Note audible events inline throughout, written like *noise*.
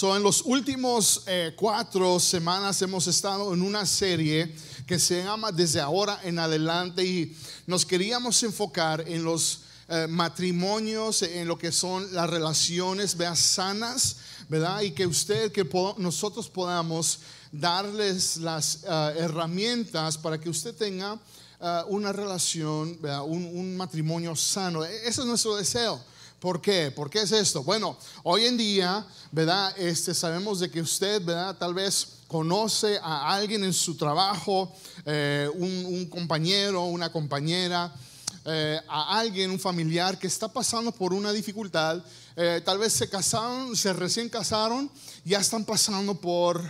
So, en los últimos eh, cuatro semanas hemos estado en una serie que se llama Desde ahora en adelante y nos queríamos enfocar en los eh, matrimonios, en lo que son las relaciones vea, sanas, ¿verdad? Y que usted, que nosotros podamos darles las eh, herramientas para que usted tenga una relación, un, un matrimonio sano. E-, ese es nuestro deseo. ¿Por qué? ¿Por qué es esto? Bueno, hoy en día, ¿verdad? Este, sabemos de que usted, ¿verdad? Tal vez conoce a alguien en su trabajo, eh, un, compañero, una compañera, eh, a alguien, un familiar que está pasando por una dificultad. Eh, tal vez se casaron, se recién casaron, ya están pasando por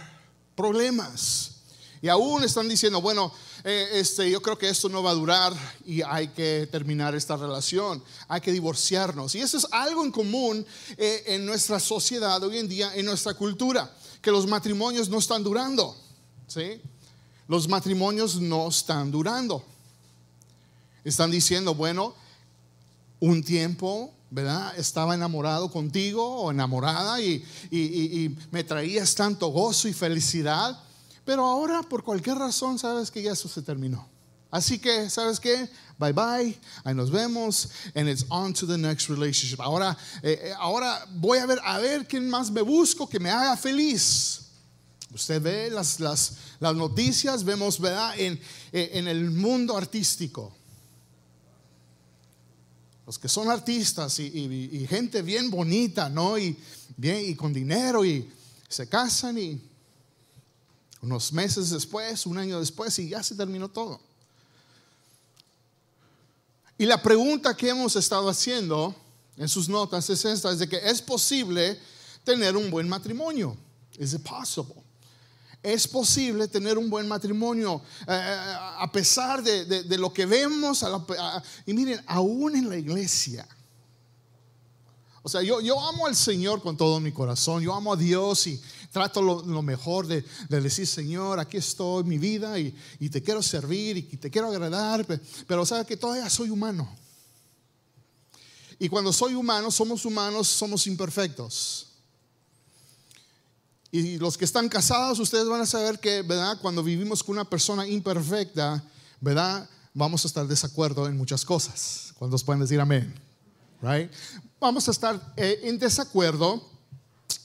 problemas. Y aún están diciendo, bueno, eh, este, yo creo que esto no va a durar y hay que terminar esta relación, hay que divorciarnos. Y eso es algo en común eh, en nuestra sociedad hoy en día, en nuestra cultura, que los matrimonios no están durando. ¿sí? Los matrimonios no están durando. Están diciendo, bueno, un tiempo, ¿verdad? Estaba enamorado contigo o enamorada y, y me traías tanto gozo y felicidad pero ahora, por cualquier razón, sabes que ya eso se terminó. Así que, ¿sabes qué? Bye bye, ahí nos vemos, and it's on to the next relationship. Ahora, eh, eh, ahora voy a ver, a ver quién más me busco que me haga feliz. Usted ve las, las, las noticias, vemos, ¿verdad? En, eh, en el mundo artístico. Los que son artistas y, y, y gente bien bonita, ¿no? Y, bien, y con dinero y se casan y unos meses después, un año después, y ya se terminó todo. Y la pregunta que hemos estado haciendo en sus notas es esta, es de que es posible tener un buen matrimonio. Is it possible? Es posible tener un buen matrimonio eh, eh, a pesar de, lo que vemos. y miren, aún en la iglesia. O sea, yo, yo amo al Señor con todo mi corazón. Yo amo a Dios y, trato lo, mejor de, decir, Señor, aquí estoy, mi vida, y, te quiero servir y te quiero agradar, pero sabes que todavía soy humano. Y cuando soy humano, somos humanos, somos imperfectos. Y los que están casados, ustedes van a saber que, ¿verdad? Cuando vivimos con una persona imperfecta, ¿verdad? Vamos a estar de desacuerdo en muchas cosas. ¿Cuántos pueden decir amén? Right? Vamos a estar eh, en desacuerdo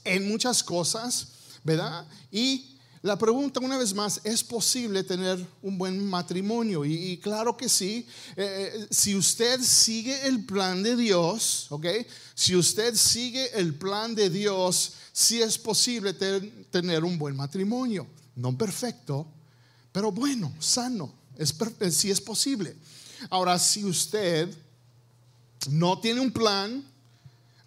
en muchas cosas. ¿Verdad? Y la pregunta una vez más, ¿es posible tener un buen matrimonio? Y, claro que sí, eh, eh, si usted sigue el plan de Dios, ¿ok? Si usted sigue el plan de Dios, sí es posible tener un buen matrimonio. No perfecto, pero bueno, sano, es, sí es posible. Ahora, si usted no tiene un plan,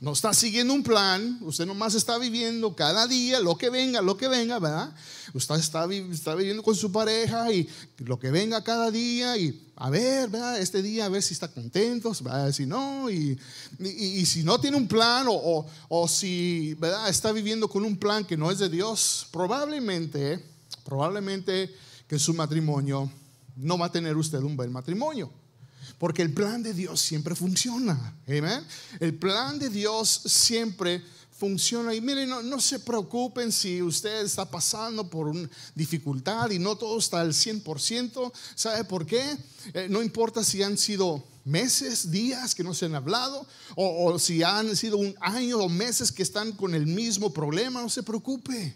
no está siguiendo un plan, usted nomás está viviendo cada día, lo que venga, lo que venga, ¿verdad? Usted está, viviendo con su pareja y lo que venga cada día y a ver, ¿verdad? Este día a ver si está contento, si no, y, y, si no tiene un plan o, o, si, ¿verdad? Está viviendo con un plan que no es de Dios, probablemente, probablemente que su matrimonio no va a tener usted un buen matrimonio. Porque el plan de Dios siempre funciona. El plan de Dios siempre funciona. Y miren, no, se preocupen si usted está pasando por una dificultad y no todo está al 100%. ¿Sabe por qué? Eh, no importa si han sido meses, días que no se han hablado, o, si han sido un año o meses que están con el mismo problema, no se preocupe.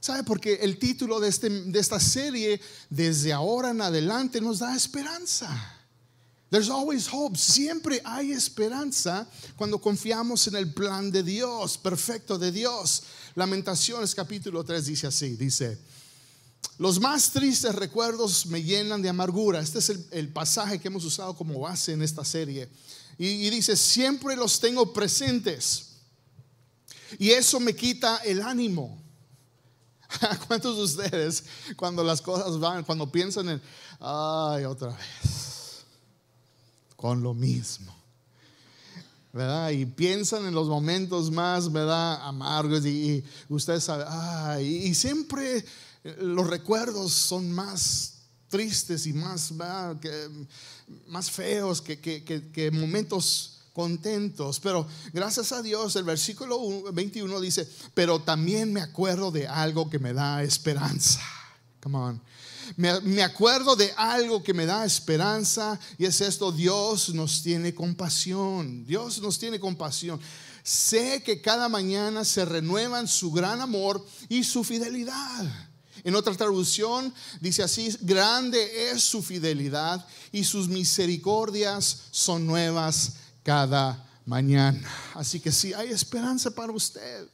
¿Sabe? Porque el título de, este, de esta serie, desde ahora en adelante, nos da esperanza. There's always hope. Siempre hay esperanza cuando confiamos en el plan de Dios, perfecto de Dios. Lamentaciones capítulo 3 dice así, dice, los más tristes recuerdos me llenan de amargura. Este es el, pasaje que hemos usado como base en esta serie. y dice, siempre los tengo presentes. Y eso me quita el ánimo. *laughs* ¿Cuántos de ustedes cuando las cosas van, cuando piensan en, ay, otra vez? Con lo mismo. ¿verdad? Y piensan en los momentos más, ¿verdad? Amargos y, usted sabe, y, siempre los recuerdos son más tristes y más, Que, más feos que, que, momentos contentos. Pero gracias a Dios, el versículo 21 dice, pero también me acuerdo de algo que me da esperanza. Come on. Me, acuerdo de algo que me da esperanza y es esto, Dios nos tiene compasión, Dios nos tiene compasión. Sé que cada mañana se renuevan su gran amor y su fidelidad. En otra traducción dice así, grande es su fidelidad y sus misericordias son nuevas cada mañana. Así que sí, hay esperanza para usted.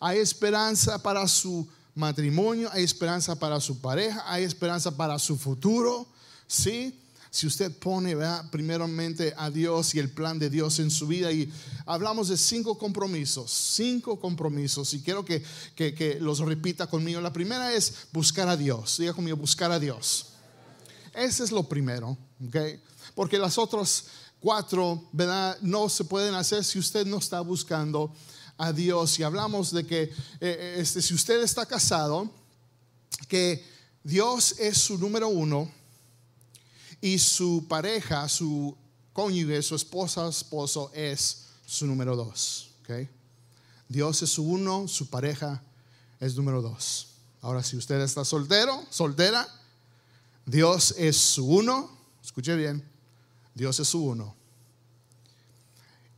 Hay esperanza para su matrimonio, hay esperanza para su pareja, hay esperanza para su futuro. Sí, si usted pone primeramente a Dios y el plan de Dios en su vida. Y hablamos de cinco compromisos, cinco compromisos. Y quiero que, que, los repita conmigo. La primera es buscar a Dios. Diga conmigo, buscar a Dios. Ese es lo primero, ¿ok? Porque las otras cuatro, ¿verdad? No se pueden hacer si usted no está buscando a Dios. Y hablamos de que eh, eh, este, si usted está casado, que Dios es su número uno y su pareja, su cónyuge, su esposa, esposo es su número dos. ¿okay? Dios es su uno, su pareja es número dos. Ahora, si usted está soltero, soltera, Dios es su uno, escuche bien, Dios es su uno.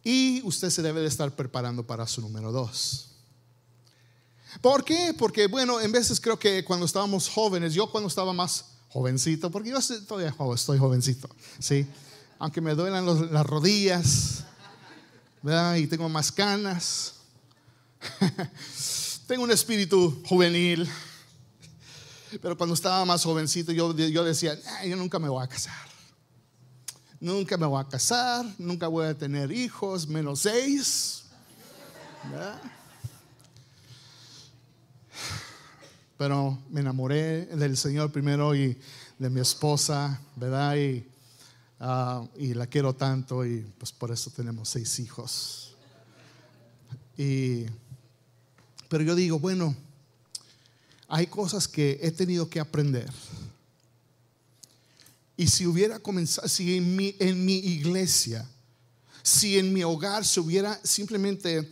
Y usted se debe de estar preparando para su número dos. ¿Por qué? Porque, bueno, en veces creo que cuando estábamos jóvenes, yo cuando estaba más jovencito, porque yo todavía estoy jovencito, ¿sí? Aunque me duelan las rodillas, ¿verdad? Y tengo más canas. *laughs* tengo un espíritu juvenil. Pero cuando estaba más jovencito, yo, yo decía, yo nunca me voy a casar. Nunca me voy a casar, nunca voy a tener hijos, menos seis. ¿verdad? pero me enamoré del Señor primero y de mi esposa, ¿verdad? Y, ah, y la quiero tanto y pues por eso tenemos seis hijos. Y, pero yo digo, bueno, hay cosas que he tenido que aprender. Y si hubiera comenzado, si en mi, iglesia, si en mi hogar se hubiera simplemente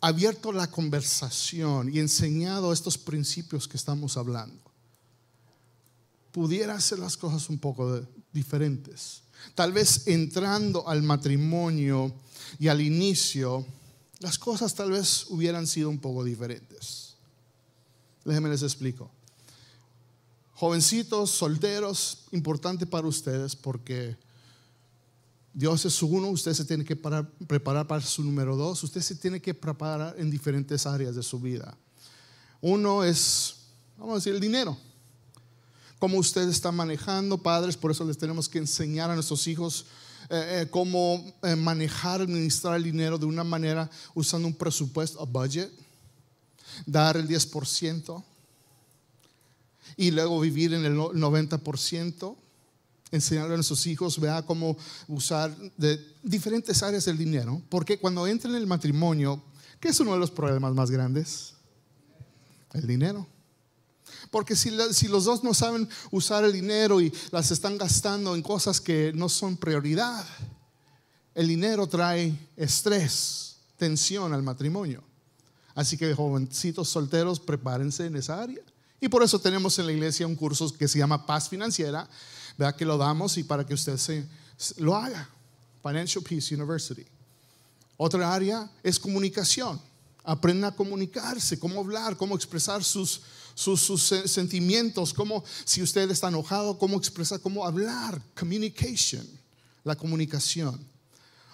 abierto la conversación y enseñado estos principios que estamos hablando, pudiera hacer las cosas un poco diferentes. Tal vez entrando al matrimonio y al inicio, las cosas tal vez hubieran sido un poco diferentes. Déjenme les explico. Jovencitos, solteros, importante para ustedes porque Dios es su uno, usted se tiene que preparar para su número dos, usted se tiene que preparar en diferentes áreas de su vida. Uno es, vamos a decir, el dinero. Cómo usted está manejando, padres, por eso les tenemos que enseñar a nuestros hijos eh, eh, cómo eh, manejar, administrar el dinero de una manera usando un presupuesto, a budget, dar el 10% y luego vivir en el 90% enseñarle a nuestros hijos, vea cómo usar de diferentes áreas del dinero, porque cuando entran en el matrimonio, ¿qué es uno de los problemas más grandes? El dinero. Porque si, si, los dos no saben usar el dinero y las están gastando en cosas que no son prioridad, el dinero trae estrés, tensión al matrimonio. Así que jovencitos solteros, prepárense en esa área. Y por eso tenemos en la iglesia un curso que se llama Paz Financiera, Vea que lo damos y para que usted se, lo haga. Financial Peace University. Otra área es comunicación. Aprenda a comunicarse, cómo hablar, cómo expresar sus, sus, sus, sentimientos, cómo, si usted está enojado, cómo expresar, cómo hablar. Communication, la comunicación.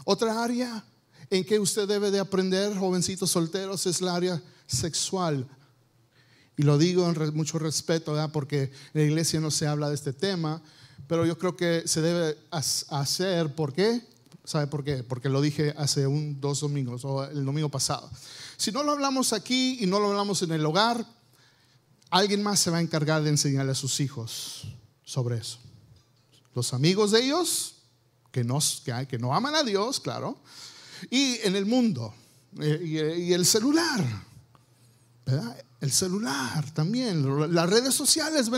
Otra área en que usted debe de aprender, jovencitos solteros, es la área sexual. Y lo digo en mucho respeto, ¿verdad? porque en la iglesia no se habla de este tema, pero yo creo que se debe hacer. ¿Por qué? ¿Sabe por qué? Porque lo dije hace un, dos domingos o el domingo pasado. Si no lo hablamos aquí y no lo hablamos en el hogar, alguien más se va a encargar de enseñarle a sus hijos sobre eso. Los amigos de ellos, que no, que, que no aman a Dios, claro, y en el mundo, eh, y, y el celular, el celular también, las redes sociales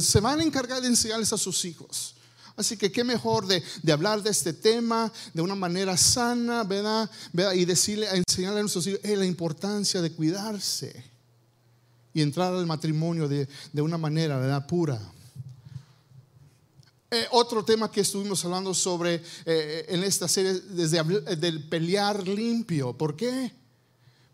se van a encargar de enseñarles a sus hijos. Así que qué mejor de, hablar de este tema de una manera sana. Y decirle, enseñarle a nuestros hijos la importancia de cuidarse y entrar al matrimonio de, una manera. Pura. Eh, otro tema que estuvimos hablando sobre eh, en esta serie, desde del pelear limpio. ¿Por qué?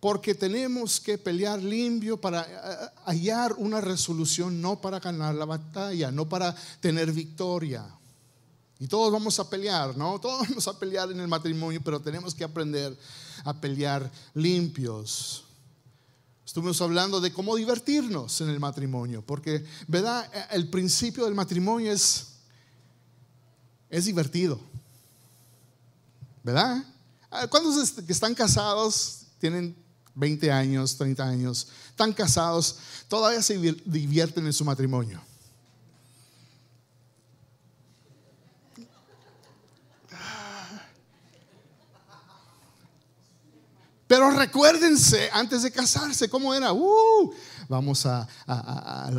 Porque tenemos que pelear limpio para eh, hallar una resolución, no para ganar la batalla, no para tener victoria. Y todos vamos a pelear, ¿no? *laughs* Todos vamos a pelear en el matrimonio, pero tenemos que aprender a pelear limpios. Estuvimos hablando de cómo divertirnos en el matrimonio, porque, ¿verdad? El principio del matrimonio es, es divertido, ¿verdad? ¿Cuántos que están casados tienen 20 años, 30 años, están casados, todavía se divierten en su matrimonio. Pero recuérdense, antes de casarse, ¿cómo era? Uh, vamos a,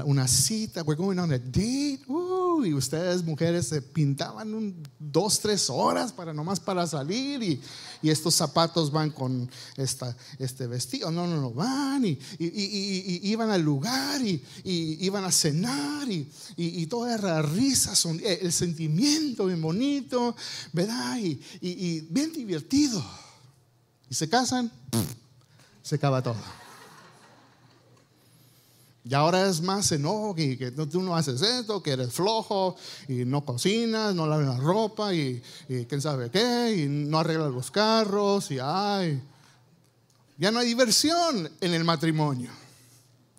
una cita, we're going on a date. Uh, y ustedes, mujeres, se pintaban un, dos, tres horas para nomás para salir. Y, estos zapatos van con esta, este vestido. No, no, no, van. Y, iban al lugar y, iban a cenar. Y, toda la risa, son, eh, el sentimiento bien bonito, ¿verdad? y bien divertido y se casan, se acaba todo. Y ahora es más enojo y que tú no haces esto, que eres flojo y no cocinas, no lavas la ropa y, quién sabe qué, y no arreglas los carros y ay. Ya no hay diversión en el matrimonio.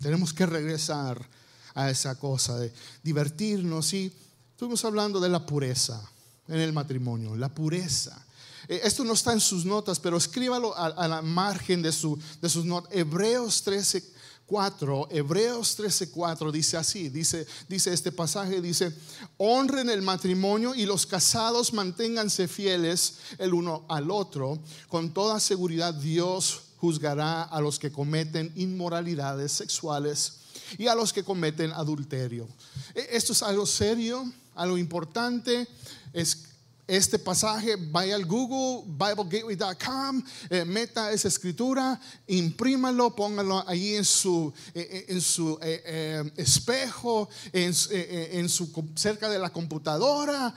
Tenemos que regresar a esa cosa de divertirnos y estuvimos hablando de la pureza en el matrimonio, la pureza. Eh, esto no está en sus notas, pero escríbalo a, la margen de, su, de sus notas. Hebreos 13, 4, Hebreos 13:4 dice así, dice, dice este pasaje, dice, honren el matrimonio y los casados manténganse fieles el uno al otro. Con toda seguridad Dios juzgará a los que cometen inmoralidades sexuales y a los que cometen adulterio. E, esto es algo serio, algo importante. Es este pasaje, vaya al Google, BibleGateway.com, eh, meta esa escritura, imprímalo, póngalo ahí en su, eh, eh, en su espejo, en, en, su, cerca de la computadora,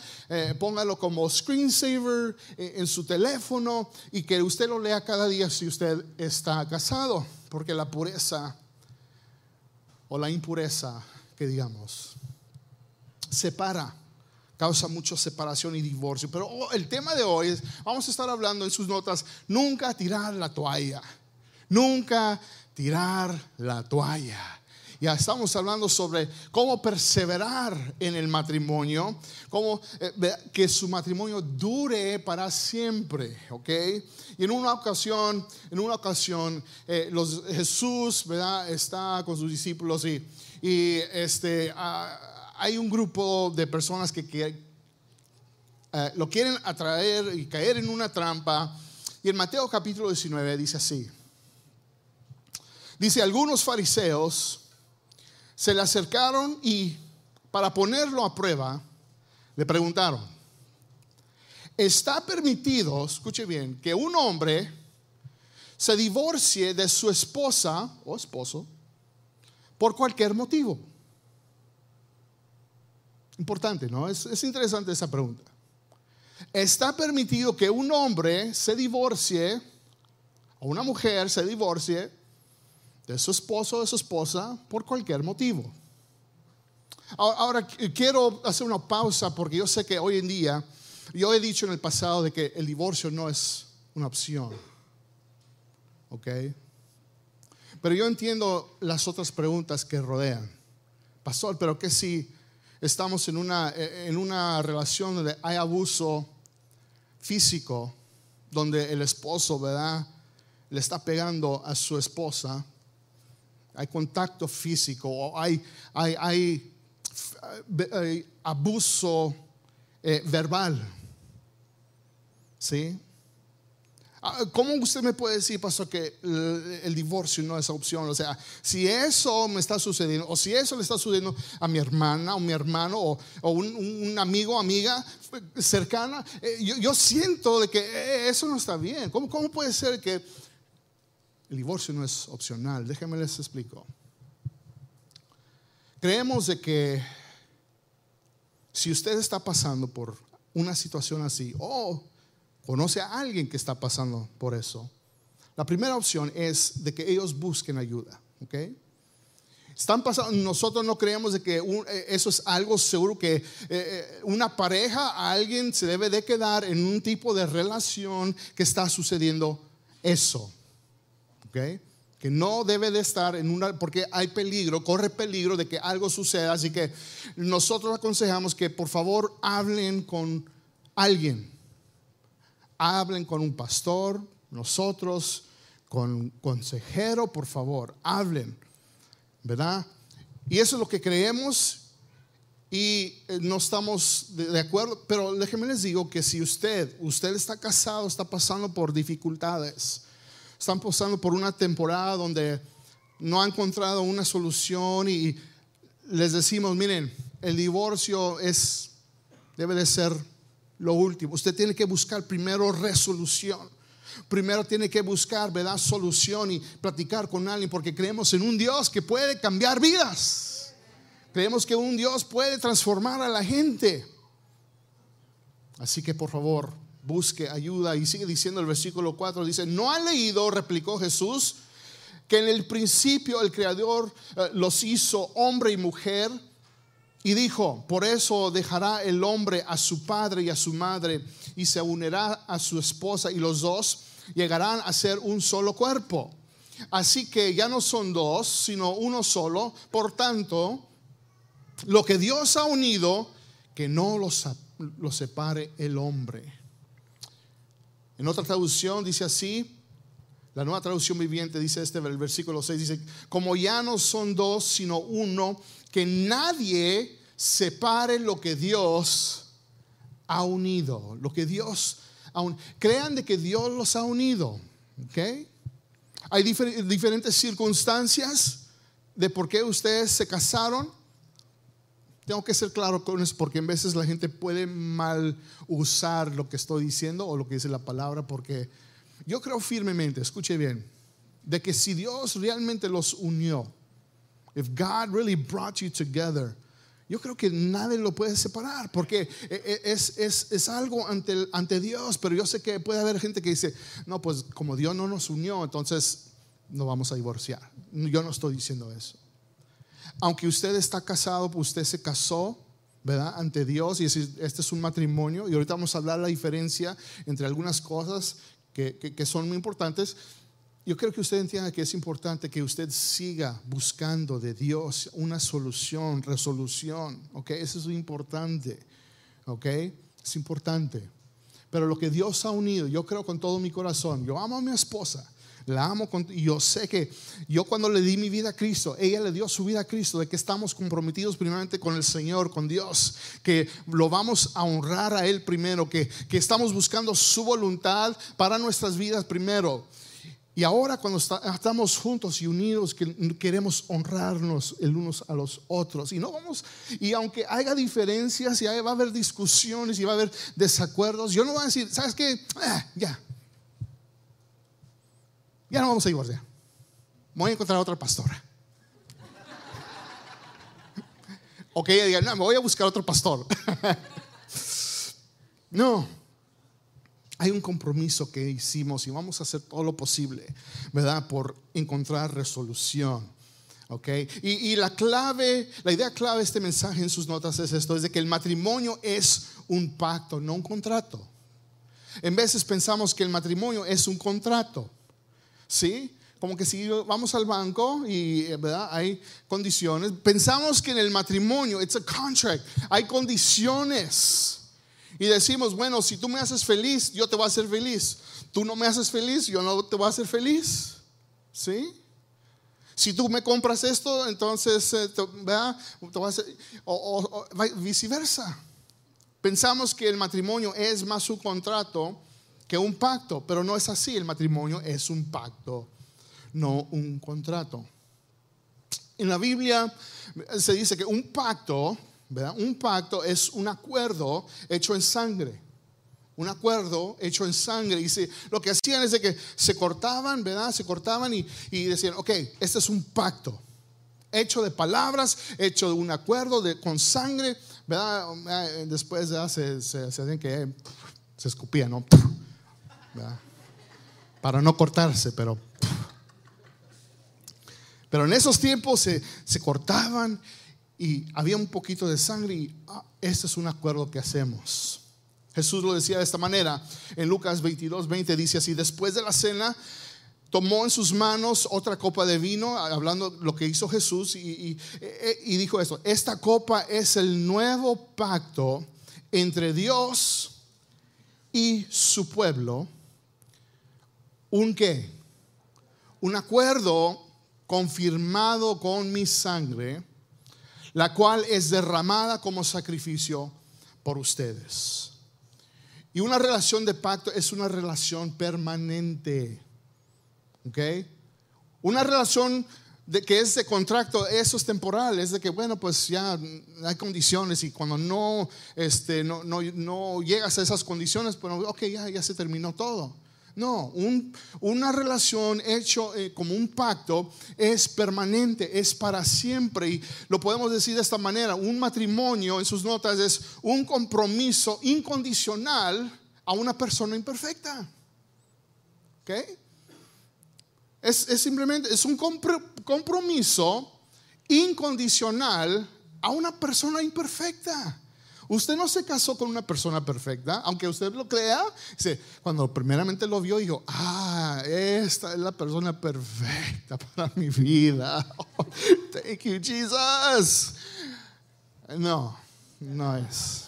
póngalo como screensaver en su teléfono y que usted lo lea cada día si usted está casado, porque la pureza o la impureza, que digamos, separa causa mucha separación y divorcio. Pero oh, el tema de hoy es, vamos a estar hablando en sus notas, nunca tirar la toalla, nunca tirar la toalla. Ya estamos hablando sobre cómo perseverar en el matrimonio, cómo eh, que su matrimonio dure para siempre, ¿ok? Y en una ocasión, en una ocasión, eh, los, Jesús, ¿verdad? Está con sus discípulos y, y este... Ah, hay un grupo de personas que, eh, lo quieren atraer y caer en una trampa. Y en Mateo capítulo 19 dice así. Dice, algunos fariseos se le acercaron y para ponerlo a prueba, le preguntaron, ¿está permitido, escuche bien, que un hombre se divorcie de su esposa o esposo por cualquier motivo? Importante, ¿no? Es, interesante esa pregunta. ¿Está permitido que un hombre se divorcie, o una mujer se divorcie de su esposo o de su esposa por cualquier motivo? Ahora, quiero hacer una pausa porque yo sé que hoy en día, yo he dicho en el pasado de que el divorcio no es una opción. ¿Ok? Pero yo entiendo las otras preguntas que rodean. Pastor, pero ¿qué si estamos en una, en una relación donde hay abuso físico, donde el esposo, ¿verdad? Le está pegando a su esposa, hay contacto físico, o hay, hay, hay, abuso eh, verbal. ¿Sí? Ah, ¿Cómo usted me puede decir, pastor, que el, divorcio no es opción? O sea, si eso me está sucediendo, o si eso le está sucediendo a mi hermana o mi hermano o, un, amigo o amiga cercana, eh, yo, siento de que eh, eso no está bien. ¿Cómo, ¿Cómo puede ser que el divorcio no es opcional? Déjenme les explico. Creemos de que si usted está pasando por una situación así, o conoce a alguien que está pasando por eso, la primera opción es de que ellos busquen ayuda. ¿ok? Están pasando, nosotros no creemos de que eh, eso es algo seguro que eh, eh, una pareja, alguien se debe de quedar en un tipo de relación que está sucediendo eso. ¿ok? Que no debe de estar en una, porque hay peligro, corre peligro de que algo suceda. Así que nosotros aconsejamos que por favor hablen con alguien hablen con un pastor, nosotros, con un consejero, por favor, hablen, ¿verdad? Y eso es lo que creemos y eh, no estamos de acuerdo, pero déjenme les digo que si usted, usted está casado, está pasando por dificultades, están pasando por una temporada donde no ha encontrado una solución y les decimos, miren, el divorcio es, debe de ser lo último. Usted tiene que buscar primero resolución. Primero tiene que buscar, ¿verdad? Solución y platicar con alguien porque creemos en un Dios que puede cambiar vidas. Creemos que un Dios puede transformar a la gente. Así que por favor, busque ayuda. Y sigue diciendo el versículo 4, dice, no ha leído, replicó Jesús, que en el principio el Creador eh, los hizo hombre y mujer y dijo, por eso dejará el hombre a su padre y a su madre y se unirá a su esposa y los dos llegarán a ser un solo cuerpo. Así que ya no son dos, sino uno solo. Por tanto, lo que Dios ha unido, que no lo, separe el hombre. En otra traducción dice así, la nueva traducción viviente dice este, el versículo 6 dice, como ya no son dos, sino uno, que nadie separe lo que Dios ha unido, lo que Dios crean de que Dios los ha unido, ¿ok? Hay diferentes circunstancias de por qué ustedes se casaron. Tengo que ser claro con eso porque en veces la gente puede mal usar lo que estoy diciendo o lo que dice la palabra porque yo creo firmemente, escuche bien, de que si Dios realmente los unió, if God really brought you together, yo creo que nadie lo puede separar porque eh, eh, es, es, es algo ante, ante Dios, pero yo sé que puede haber gente que dice, no, pues como Dios no nos unió, entonces no vamos a divorciar. Yo no estoy diciendo eso. Aunque usted está casado, pues usted se casó, ¿verdad? Ante Dios y este es un matrimonio y ahorita vamos a hablar la diferencia entre algunas cosas que, son muy importantes yo creo que usted entienda que es importante que usted siga buscando de Dios una solución, resolución, ¿ok? Eso es importante, ¿ok? Es importante. Pero lo que Dios ha unido, yo creo con todo mi corazón, yo amo a mi esposa, la amo y yo sé que yo cuando le di mi vida a Cristo, ella le dio su vida a Cristo, de que estamos comprometidos primeramente con el Señor, con Dios, que lo vamos a honrar a Él primero, que, que estamos buscando su voluntad para nuestras vidas primero. Y ahora cuando estamos juntos y unidos, queremos honrarnos el unos a los otros. Y no vamos, y aunque haya diferencias y va a haber discusiones y va a haber desacuerdos, yo no voy a decir, ¿sabes qué? Ah, ya. Ya no vamos a divorciar. Voy a encontrar a otra pastora. o que ella diga, no, me voy a buscar otro pastor. *laughs* no hay un compromiso que hicimos y vamos a hacer todo lo posible, ¿verdad? Por encontrar resolución. ¿Ok? Y, la clave, la idea clave de este mensaje en sus notas es esto, es de que el matrimonio es un pacto, no un contrato. En veces pensamos que el matrimonio es un contrato, ¿sí? Como que si vamos al banco y ¿verdad? hay condiciones, pensamos que en el matrimonio, it's a contract, hay condiciones. Y decimos, bueno, si tú me haces feliz, yo te voy a hacer feliz. Tú no me haces feliz, yo no te voy a hacer feliz. ¿Sí? Si tú me compras esto, entonces, eh, a hacer, o, viceversa. Pensamos que el matrimonio es más un contrato que un pacto, pero no es así. El matrimonio es un pacto, no un contrato. En la Biblia se dice que un pacto, ¿verdad? Un pacto es un acuerdo hecho en sangre. Un acuerdo hecho en sangre. Y lo que hacían es que se cortaban, ¿verdad? Se cortaban y, decían, ok, este es un pacto. Hecho de palabras, hecho de un acuerdo de, con sangre, ¿verdad? Eh, después se, se, hacían que se escupían, ¿no? Para no cortarse, pero... Pero en esos tiempos se, se cortaban y había un poquito de sangre y ah, este es un acuerdo que hacemos. Jesús lo decía de esta manera. En Lucas 22, 20 dice así, después de la cena, tomó en sus manos otra copa de vino, hablando lo que hizo Jesús, y, y, dijo esto, esta copa es el nuevo pacto entre Dios y su pueblo. ¿Un qué? Un acuerdo confirmado con mi sangre, la cual es derramada como sacrificio por ustedes. Y una relación de pacto es una relación permanente. ¿Ok? Una relación de que es de contrato, eso es temporal, es de que, bueno, pues ya hay condiciones y cuando no, este, no, no, no llegas a esas condiciones, pues, ok, ya, ya se terminó todo. No, una relación hecho eh, como un pacto es permanente, es para siempre. Y lo podemos decir de esta manera, un matrimonio en sus notas es un compromiso incondicional a una persona imperfecta. ¿Ok? Es simplemente, es un compromiso incondicional a una persona imperfecta. Usted no se casó con una persona perfecta, aunque usted lo crea. Cuando primeramente lo vio, dijo, ah, esta es la persona perfecta *laughs* para mi vida. *laughs* thank you, Jesus. No, no es.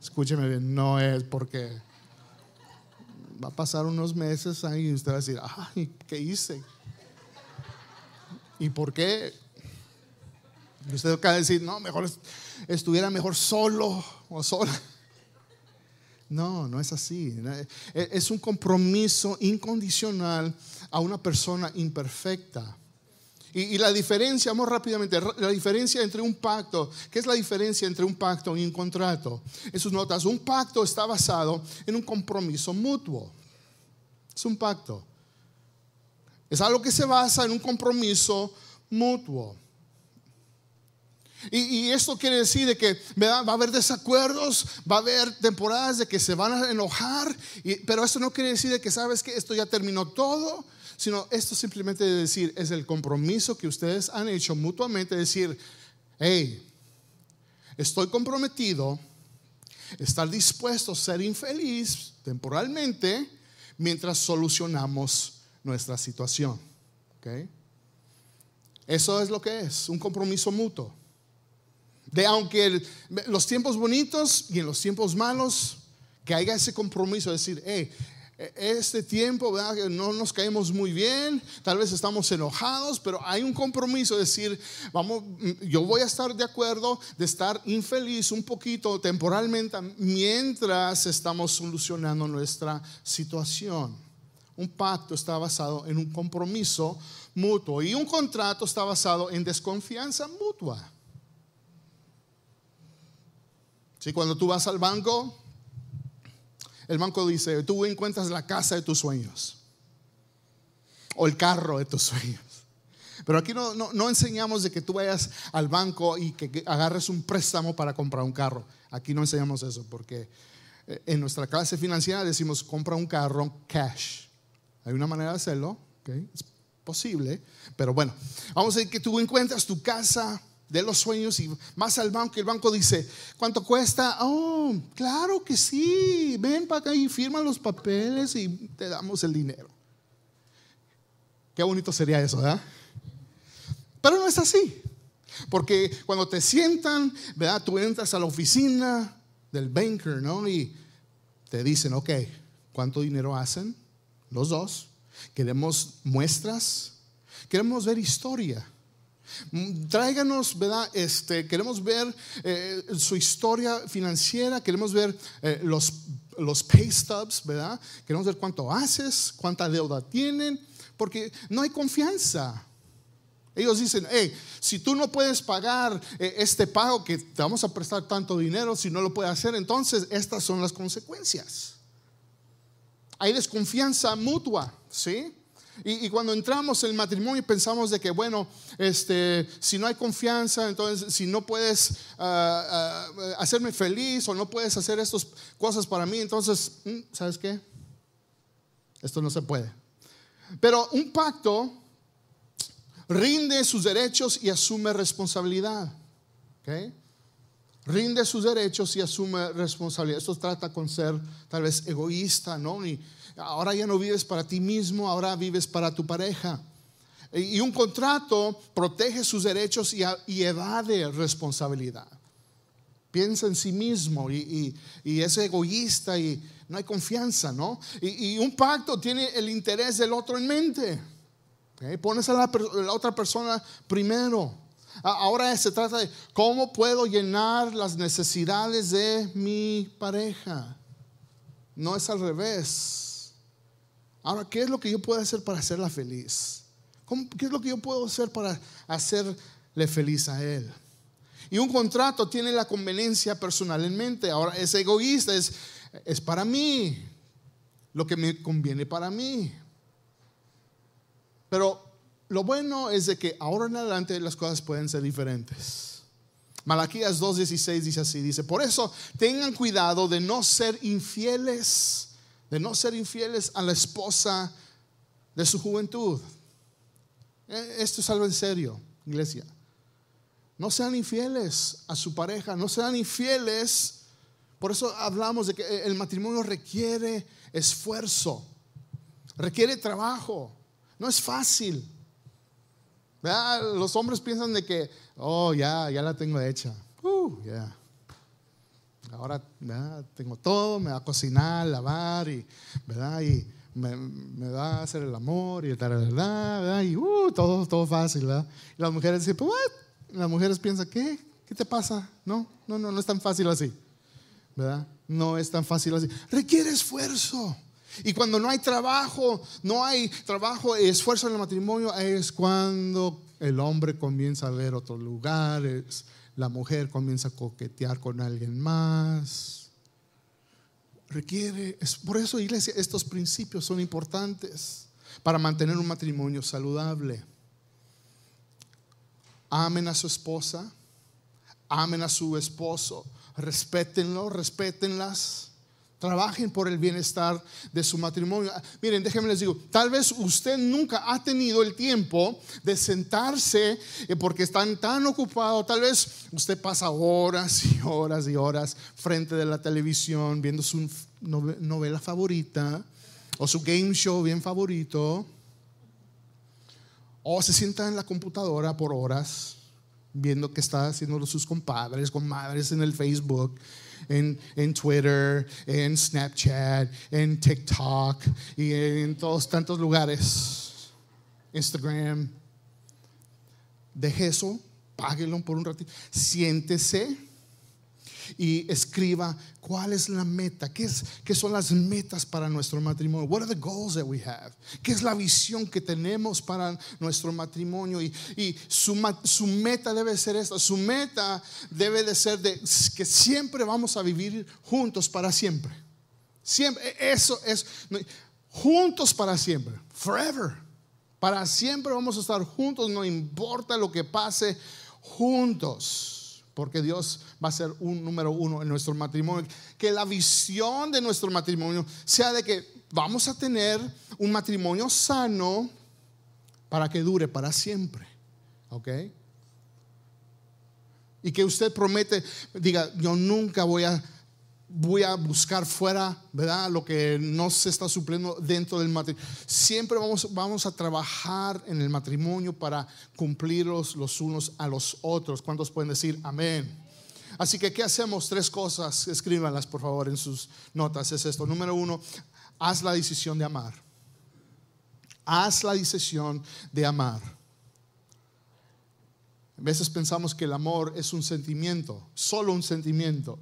Escúcheme bien, no es porque va a pasar unos meses ahí y usted va a decir, ay, ¿qué hice? ¿Y por qué? Y usted acaba de decir, no, mejor estuviera mejor solo o sola. *laughs* No, no es así. E, es un compromiso incondicional a una persona imperfecta. Y, la diferencia, vamos rápidamente, la diferencia entre un pacto, ¿qué es la diferencia entre un pacto y un contrato? En sus notas, un pacto está basado en un compromiso mutuo. Es un pacto. Es algo que se basa en un compromiso mutuo. Y, esto quiere decir de que va a haber desacuerdos, va a haber temporadas de que se van a enojar, pero esto no quiere decir de que sabes que esto ya terminó todo, sino esto simplemente de decir es el compromiso que ustedes han hecho mutuamente, decir, hey, estoy comprometido, estar dispuesto a ser infeliz temporalmente mientras solucionamos nuestra situación. Eso es lo que es, un compromiso mutuo. De aunque los tiempos bonitos y en los tiempos malos, que haya ese compromiso de decir, hey, este tiempo no nos caemos muy bien, tal vez estamos enojados, pero hay un compromiso de decir, vamos, yo voy a estar de acuerdo de estar infeliz un poquito temporalmente mientras estamos solucionando nuestra situación. Un pacto está basado en un compromiso mutuo y un contrato está basado en desconfianza mutua. Si cuando tú vas al banco, el banco dice, tú encuentras la casa de tus sueños o el carro de tus *laughs* sueños. Pero aquí no, no, enseñamos de que tú vayas al banco y que, agarres un préstamo para comprar un carro. Aquí no enseñamos eso porque eh, en nuestra clase financiera decimos compra un carro cash. Hay una manera de hacerlo, es posible, pero bueno, vamos a decir que tú encuentras tu casa de los sueños y más al banco. El banco dice, ¿cuánto cuesta? Oh, claro que sí. Ven para acá y firma los papeles y te damos el dinero. Qué bonito sería eso, ¿verdad? Pero no es así. Porque cuando te sientan, ¿verdad? Tú entras a la oficina del banker, ¿no? Y te dicen, ok, ¿cuánto dinero hacen? Los dos. Queremos muestras. Queremos ver historia. Tráiganos, ¿verdad? Este, queremos ver eh, su historia financiera, queremos ver eh, los, los pay stubs, ¿verdad? Queremos ver cuánto haces, cuánta deuda tienen, porque no hay confianza. Ellos dicen, hey, si tú no puedes pagar eh, este pago que te vamos a prestar tanto dinero, si no lo puedes hacer, entonces estas son las consecuencias. Hay desconfianza mutua, ¿sí? Y, cuando entramos en el matrimonio pensamos de que, bueno, este, si no hay confianza, entonces si no puedes ah, ah, hacerme feliz o no puedes hacer estas cosas para mí, entonces, mm, ¿sabes qué? Esto no se puede. Pero un pacto rinde sus derechos y asume responsabilidad. ¿okay? Rinde sus derechos y asume responsabilidad. Esto trata con ser tal vez egoísta, ¿no? Y ahora ya no vives para ti mismo, ahora vives para tu pareja. Y un contrato protege sus derechos y, evade responsabilidad. Piensa en sí mismo y, es egoísta y no hay confianza, ¿no? Y, un pacto tiene el interés del otro en mente. Pones a la, otra persona primero. Ahora se trata de cómo puedo llenar las necesidades de mi pareja. No es al revés. Ahora, ¿qué es lo que yo puedo hacer para hacerla feliz? ¿Qué es lo que yo puedo hacer para hacerle feliz a él? Y un contrato tiene la conveniencia personal en mente. Ahora es egoísta, es, es para mí, lo que me conviene para mí. Pero lo bueno es de que ahora en adelante las cosas pueden ser diferentes. Malaquías 2.16 dice así, dice, por eso tengan cuidado de no ser infieles, de no ser infieles a la esposa de su juventud. E, esto es algo en serio, iglesia. No sean infieles a su pareja, no sean infieles. Por eso hablamos de que el matrimonio requiere esfuerzo, requiere trabajo. No es fácil. Los hombres piensan de que, oh, ya, ya la tengo hecha. Uh, Ahora tengo todo, me va a cocinar, lavar y, ¿verdad? y me, va a hacer el amor y tal, ¿verdad? y uh, todo, todo fácil. ¿verdad? Y las mujeres dicen, ¿what? Las mujeres piensan, ¿qué? ¿Qué te pasa? No, no, no, no es tan fácil así. ¿Verdad? No es tan fácil así. Requiere esfuerzo. Y cuando no hay trabajo, no hay trabajo esfuerzo en el matrimonio, es cuando el hombre comienza a ver otros lugares, la mujer comienza a coquetear con alguien más. Requiere, es por eso iglesia, estos principios son importantes para mantener un matrimonio saludable. Amen a su esposa, amen a su esposo, respétenlo, respétenlas Trabajen por el bienestar de su matrimonio. Miren, déjenme les digo, tal vez usted nunca ha tenido el tiempo de sentarse eh, porque están tan ocupados. Tal vez usted pasa horas y horas y horas frente de la televisión viendo su novela favorita o su game show bien favorito. O se sienta en la computadora por horas viendo que está haciendo sus compadres, comadres en el Facebook en, en Twitter, en Snapchat, en TikTok y en todos tantos lugares. Instagram. Deje eso, páguelo por un ratito. Siéntese y escriba cuál es la meta, qué, es, qué son las metas para nuestro matrimonio. What are the goals that we have? ¿Qué es la visión que tenemos para nuestro matrimonio? Y, y su, meta debe ser esta. Su meta debe de ser de que siempre vamos a vivir juntos para siempre. Siempre, eso es, juntos para siempre, forever. Para siempre vamos a estar juntos, no importa lo que pase, juntos porque Dios va a ser un número uno en nuestro matrimonio. Que la visión de nuestro matrimonio sea de que vamos a tener un matrimonio sano para que dure para siempre. ¿Ok? Y que usted promete, diga, yo nunca voy a voy a buscar fuera, ¿verdad? Lo que no se está supliendo dentro del matrimonio. Siempre vamos, vamos a trabajar en el matrimonio para cumplirlos los unos a los otros. ¿Cuántos pueden decir amén? Así que, ¿qué hacemos? Tres cosas, escríbanlas por favor en sus notas. Es esto. Número uno, haz la decisión de amar. Haz la decisión de amar. A veces pensamos que el amor es un sentimiento, solo un sentimiento.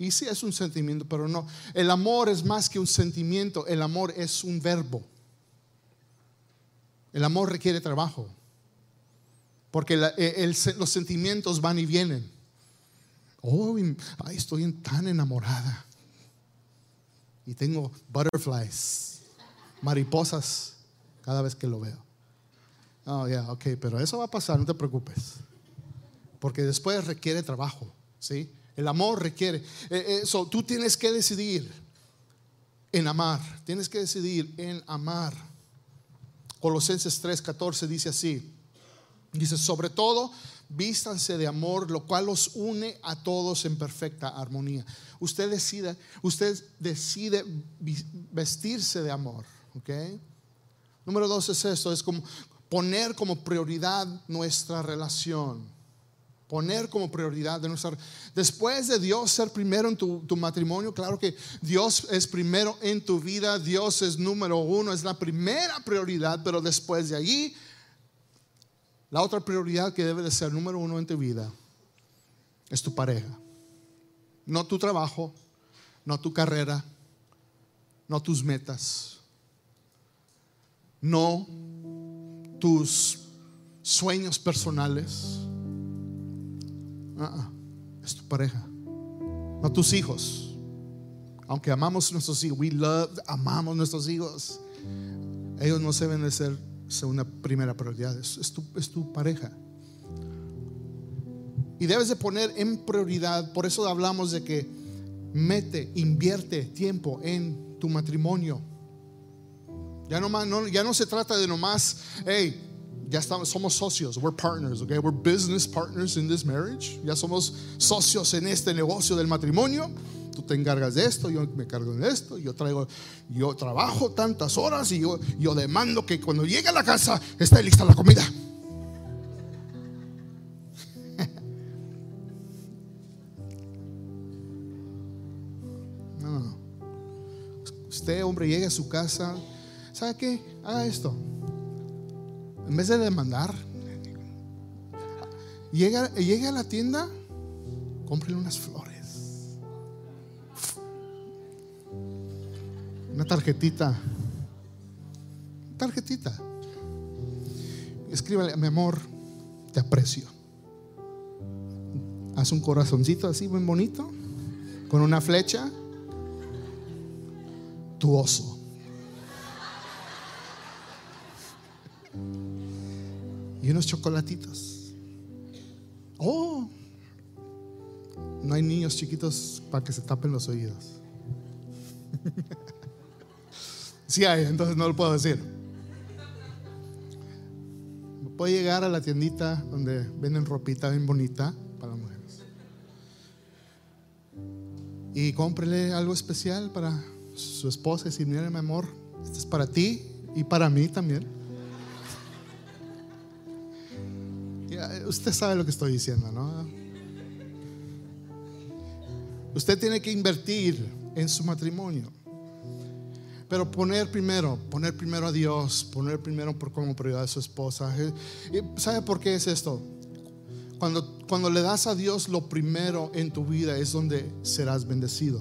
Y sí es un sentimiento, pero no. El amor es más que un sentimiento, el amor es un verbo. El amor requiere trabajo. Porque e, los sentimientos van y vienen. Oh, estoy tan enamorada. Y tengo butterflies, mariposas, cada vez que lo veo. Oh, yeah, ok, pero eso va a pasar, no te preocupes. Porque después requiere trabajo, ¿sí? El amor requiere. Eso, eh, tú tienes que decidir en amar. Tienes que decidir en amar. Colosenses 3:14 dice así. Dice, sobre todo, vístanse de amor, lo cual los une a todos en perfecta armonía. Usted decide, usted decide vestirse de amor, ¿ok? Número dos es esto, es como poner como prioridad nuestra relación. Poner como prioridad de nuestra Después de Dios ser primero en tu, tu, matrimonio, claro que Dios es primero en tu vida, Dios es número uno, es la primera prioridad, pero después de allí la otra prioridad que debe de ser número uno en tu vida es tu pareja. No tu trabajo, no tu carrera, no tus metas, no tus sueños personales. Ah, es tu pareja, no tus hijos. Aunque amamos nuestros hijos, we love, amamos nuestros hijos, ellos no deben de ser es una primera prioridad, es, tu, es tu pareja. Y debes de poner en prioridad, por eso hablamos de que mete, invierte tiempo en tu matrimonio. Ya no, ya no se trata de nomás, hey, ya estamos, somos socios, we're partners, okay? We're business partners in this marriage. Ya somos socios en este negocio del matrimonio tú te encargas de esto, yo me cargo de esto, yo traigo, yo trabajo tantas horas y yo, yo demando que cuando llegue a la casa esté lista la comida. *laughs* No, Usted, hombre, llegue a su casa, ¿sabe qué? Haga esto. En vez de demandar, llega, a la tienda, cómprele unas flores. una tarjetita. Tarjetita. Escríbale, mi amor, te aprecio. Haz un corazoncito así, bien bonito, con una flecha. Tu oso. Y unos chocolatitos. Oh, no hay niños chiquitos para que se tapen los oídos. *laughs* Si hay, entonces no lo puedo decir. Puede llegar a la tiendita donde venden ropita bien bonita para mujeres. Y cómprele algo especial para su esposa y decir, mire mi amor, esto es para ti y para mí también. Usted sabe lo que estoy diciendo, ¿no? Usted tiene que invertir en su matrimonio. Pero poner primero, poner primero a Dios, poner primero por como prioridad a su esposa. ¿Sabe por qué es esto? Cuando, cuando le das a Dios lo primero en tu vida es donde serás bendecido.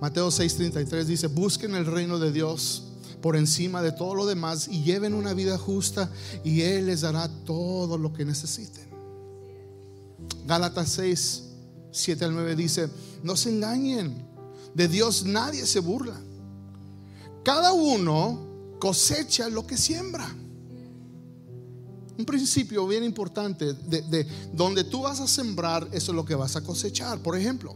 Mateo 6:33 dice, busquen el reino de Dios por encima de todo lo demás y lleven una vida justa y Él les dará todo lo que necesiten. Gálatas 6, 7 al 9 dice, no se engañen de Dios nadie se burla. Cada uno cosecha lo que siembra. Un principio bien importante de, donde tú vas a sembrar, eso es lo que vas a cosechar. Por ejemplo,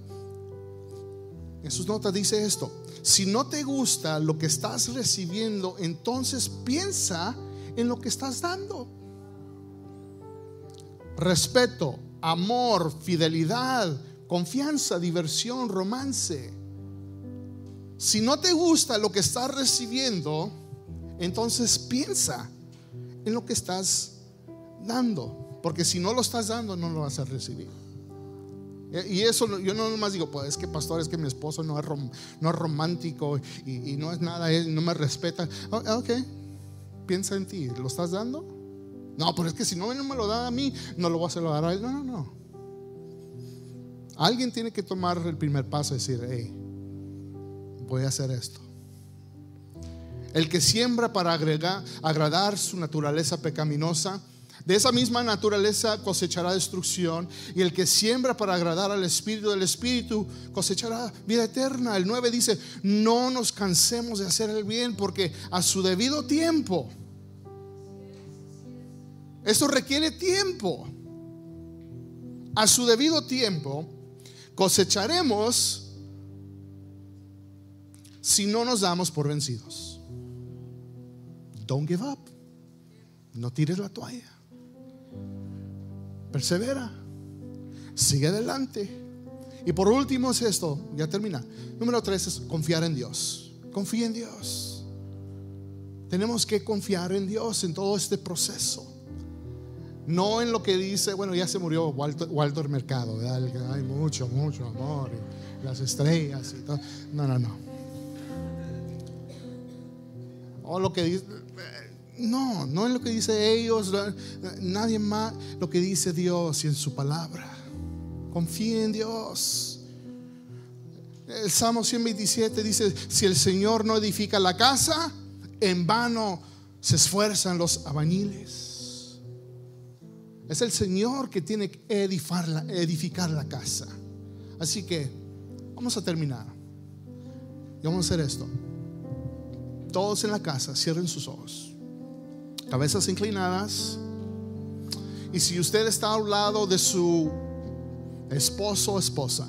en sus notas dice esto, si no te gusta lo que estás recibiendo, entonces piensa en lo que estás dando. Respeto, amor, fidelidad, confianza, diversión, romance. Si no te gusta lo que estás recibiendo, entonces piensa en lo que estás dando. Porque si no lo estás dando, no lo vas a recibir. Y eso yo no nomás digo, pues es que pastor, es que mi esposo no es, no es romántico y, no es nada, él no me respeta. Oh, ok, piensa en ti, ¿lo estás dando? No, pero es que si no, no me lo da a mí, no lo vas a dar a él. No, no, no. Alguien tiene que tomar el primer paso y decir, hey, voy a hacer esto. El que siembra para agregar, agradar su naturaleza pecaminosa, de esa misma naturaleza cosechará destrucción. Y el que siembra para agradar al Espíritu del Espíritu cosechará vida eterna. El 9 dice, no nos cansemos de hacer el bien porque a su debido tiempo, esto requiere tiempo. A su debido tiempo cosecharemos si no nos damos por vencidos. Don't give up. No tires la toalla. Persevera. Sigue adelante. Y por último es esto, ya termina. Número tres es confiar en Dios. Confía en Dios. Tenemos que confiar en Dios en todo este proceso. No en lo que dice, bueno, ya se murió Walter, Mercado, hay mucho, mucho amor, las estrellas y todo. No, no, no. O lo que dice, no, no en lo que dice ellos, nadie más, lo que dice Dios y en su palabra. Confía en Dios. El Salmo 127 dice, si el Señor no edifica la casa, en vano se esfuerzan los abañiles. Es el Señor que tiene que edificar la, edificar la casa. Así que vamos a terminar. Y vamos a hacer esto. Todos en la casa, cierren sus ojos. Cabezas inclinadas. Y si usted está al lado de su esposo o esposa,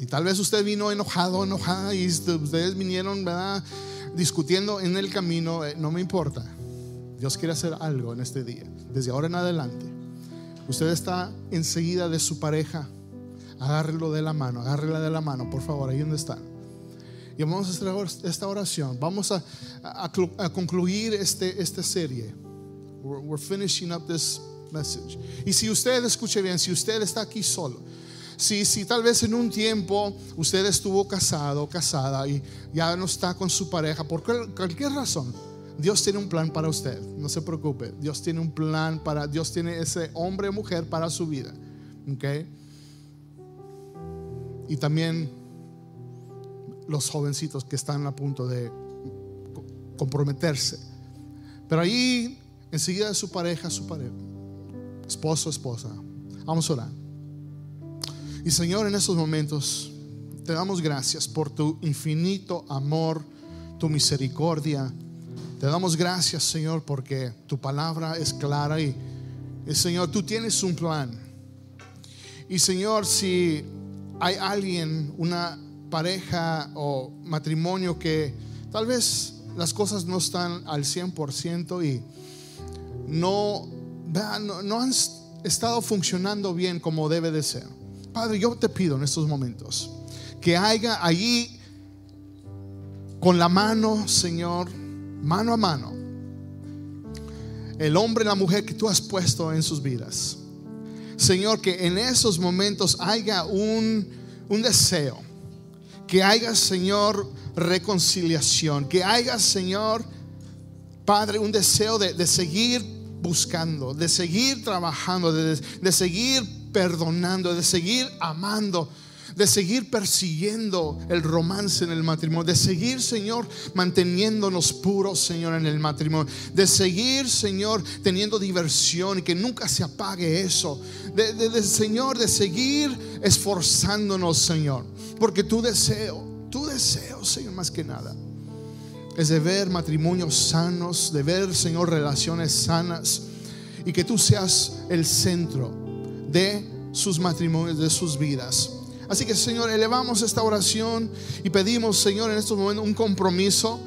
y tal vez usted vino enojado, enojada, y ustedes vinieron, ¿verdad? Discutiendo en el camino, eh, no me importa. Dios quiere hacer algo en este día, desde ahora en adelante. Usted está enseguida de su pareja, agárrelo de la mano, agárrela de la mano, por favor, ahí donde están. Y vamos a hacer esta oración. Vamos a, a, concluir este, esta serie. We're, finishing up this message. Y si usted escuche bien, si usted está aquí solo, si, si tal vez en un tiempo usted estuvo casado, casada y ya no está con su pareja, por cualquier razón, Dios tiene un plan para usted, no se preocupe. Dios tiene un plan para, Dios tiene ese hombre o mujer para su vida. ¿Ok? Y también los jovencitos que están a punto de comprometerse. Pero ahí, enseguida de su pareja, su pareja, esposo, esposa, vamos a orar. Y Señor, en estos momentos te damos gracias por tu infinito amor, tu misericordia te damos gracias, Señor, porque tu palabra es clara y, Señor, tú tienes un plan. Y Señor, si hay alguien, una pareja o matrimonio que tal vez las cosas no están al 100% y no, no, han estado funcionando bien como debe de ser. Padre, yo te pido en estos momentos que haya allí con la mano, Señor, mano a mano, el hombre y la mujer que tú has puesto en sus vidas. Señor, que en esos momentos haya un, un deseo, que haya, Señor, reconciliación, que haya, Señor, Padre, un deseo de, seguir buscando, de seguir trabajando, de, de seguir perdonando, de seguir amando de seguir persiguiendo el romance en el matrimonio, de seguir, Señor, manteniéndonos puros, Señor, en el matrimonio, de seguir, Señor, teniendo diversión y que nunca se apague eso, de, Señor, de seguir esforzándonos, Señor, porque tu deseo, tu deseo, Señor, más que nada, es de ver matrimonios sanos, de ver, Señor, relaciones sanas y que tú seas el centro de sus matrimonios, de sus vidas. Así que Señor, elevamos esta oración y pedimos, Señor, en estos momentos un compromiso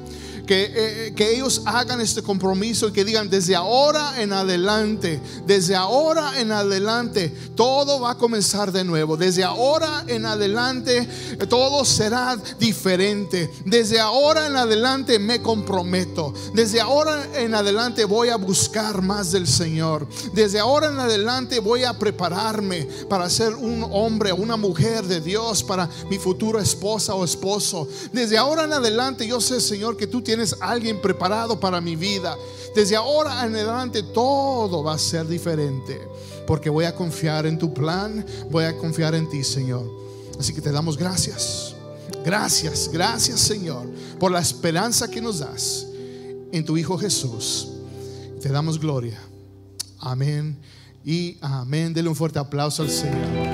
que, eh, que, ellos hagan este compromiso y que digan desde ahora en adelante, desde ahora en adelante, todo va a comenzar de nuevo. Desde ahora en adelante, todo será diferente. Desde ahora en adelante me comprometo. Desde ahora en adelante voy a buscar más del Señor. Desde ahora en adelante voy a prepararme para ser un hombre o una mujer de Dios, para mi futura esposa o esposo. Desde ahora en adelante yo sé, Señor, que tú tienes tienes alguien preparado para mi vida. Desde ahora en adelante todo va a ser diferente. Porque voy a confiar en tu plan, voy a confiar en ti, Señor. Así que te damos gracias. Gracias, gracias, Señor, por la esperanza que nos das en tu Hijo Jesús. Te damos gloria. Amén y amén. Dele un fuerte aplauso al Señor.